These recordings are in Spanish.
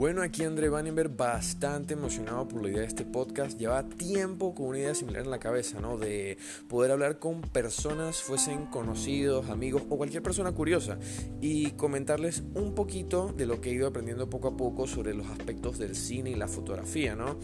Bueno, aquí André Vandenberg, bastante emocionado por la idea de este podcast. Lleva tiempo con una idea similar en la cabeza, ¿no? De poder hablar con personas, fuesen conocidos, amigos o cualquier persona curiosa y comentarles un poquito de lo que he ido aprendiendo poco a poco sobre los aspectos del cine y la fotografía, ¿no?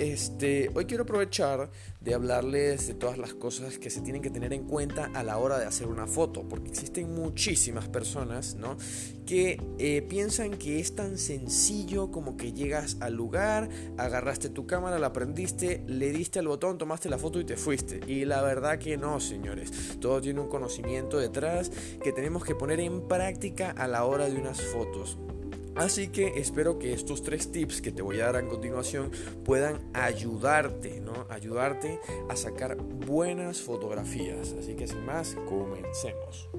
Este, hoy quiero aprovechar de hablarles de todas las cosas que se tienen que tener en cuenta a la hora de hacer una foto, porque existen muchísimas personas, ¿no? Que eh, piensan que es tan sencillo como que llegas al lugar, agarraste tu cámara, la prendiste, le diste al botón, tomaste la foto y te fuiste. Y la verdad que no, señores. Todo tiene un conocimiento detrás que tenemos que poner en práctica a la hora de unas fotos. Así que espero que estos tres tips que te voy a dar a continuación puedan ayudarte, ¿no? Ayudarte a sacar buenas fotografías. Así que sin más, comencemos.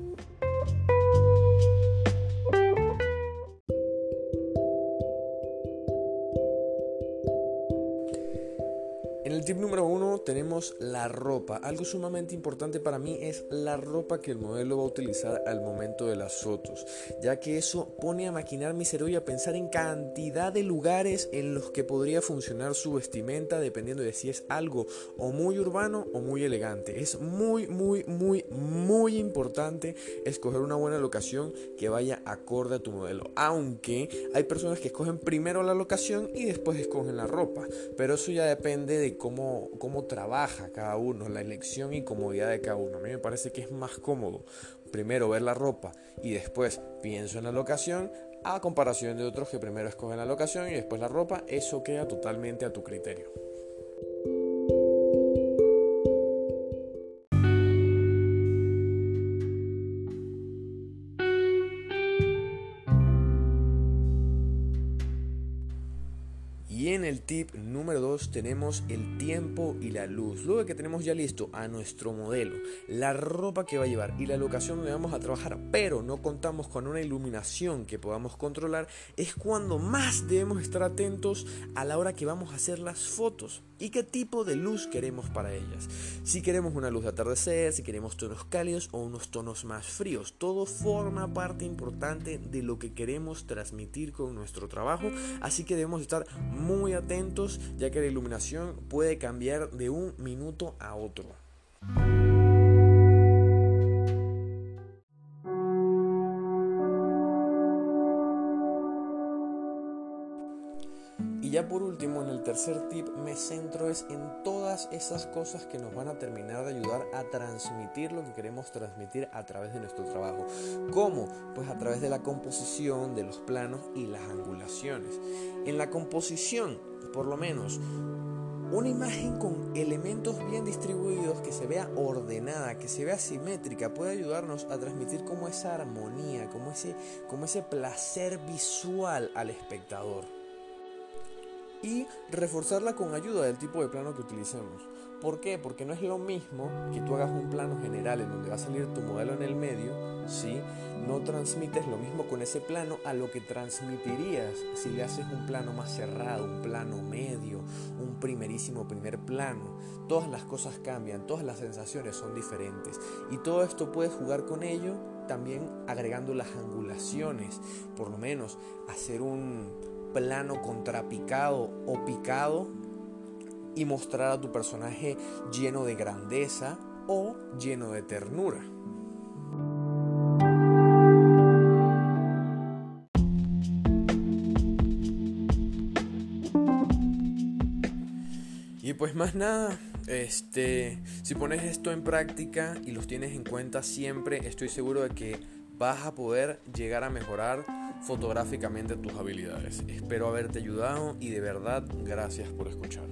En el tip número uno tenemos la ropa. Algo sumamente importante para mí es la ropa que el modelo va a utilizar al momento de las fotos, ya que eso pone a maquinar mi cerebro y a pensar en cantidad de lugares en los que podría funcionar su vestimenta dependiendo de si es algo o muy urbano o muy elegante. Es muy, muy, muy, muy importante escoger una buena locación que vaya acorde a tu modelo. Aunque hay personas que escogen primero la locación y después escogen la ropa, pero eso ya depende de cómo, cómo trabaja cada uno, la elección y comodidad de cada uno. A mí me parece que es más cómodo primero ver la ropa y después pienso en la locación a comparación de otros que primero escogen la locación y después la ropa, eso queda totalmente a tu criterio. Y en el tip número 2 tenemos el tiempo y la luz. Luego que tenemos ya listo a nuestro modelo, la ropa que va a llevar y la locación donde vamos a trabajar, pero no contamos con una iluminación que podamos controlar, es cuando más debemos estar atentos a la hora que vamos a hacer las fotos y qué tipo de luz queremos para ellas. Si queremos una luz de atardecer, si queremos tonos cálidos o unos tonos más fríos. Todo forma parte importante de lo que queremos transmitir con nuestro trabajo, así que debemos estar muy atentos ya que la iluminación puede cambiar de un minuto a otro. Ya por último, en el tercer tip me centro es en todas esas cosas que nos van a terminar de ayudar a transmitir lo que queremos transmitir a través de nuestro trabajo. ¿Cómo? Pues a través de la composición, de los planos y las angulaciones. En la composición, por lo menos, una imagen con elementos bien distribuidos, que se vea ordenada, que se vea simétrica, puede ayudarnos a transmitir como esa armonía, como ese, como ese placer visual al espectador y reforzarla con ayuda del tipo de plano que utilicemos. ¿Por qué? Porque no es lo mismo que tú hagas un plano general en donde va a salir tu modelo en el medio, ¿sí? No transmites lo mismo con ese plano a lo que transmitirías si le haces un plano más cerrado, un plano medio, un primerísimo primer plano. Todas las cosas cambian, todas las sensaciones son diferentes y todo esto puedes jugar con ello también agregando las angulaciones, por lo menos hacer un plano contrapicado o picado y mostrar a tu personaje lleno de grandeza o lleno de ternura. Y pues más nada, este, si pones esto en práctica y los tienes en cuenta siempre, estoy seguro de que vas a poder llegar a mejorar fotográficamente tus habilidades. Espero haberte ayudado y de verdad gracias por escuchar.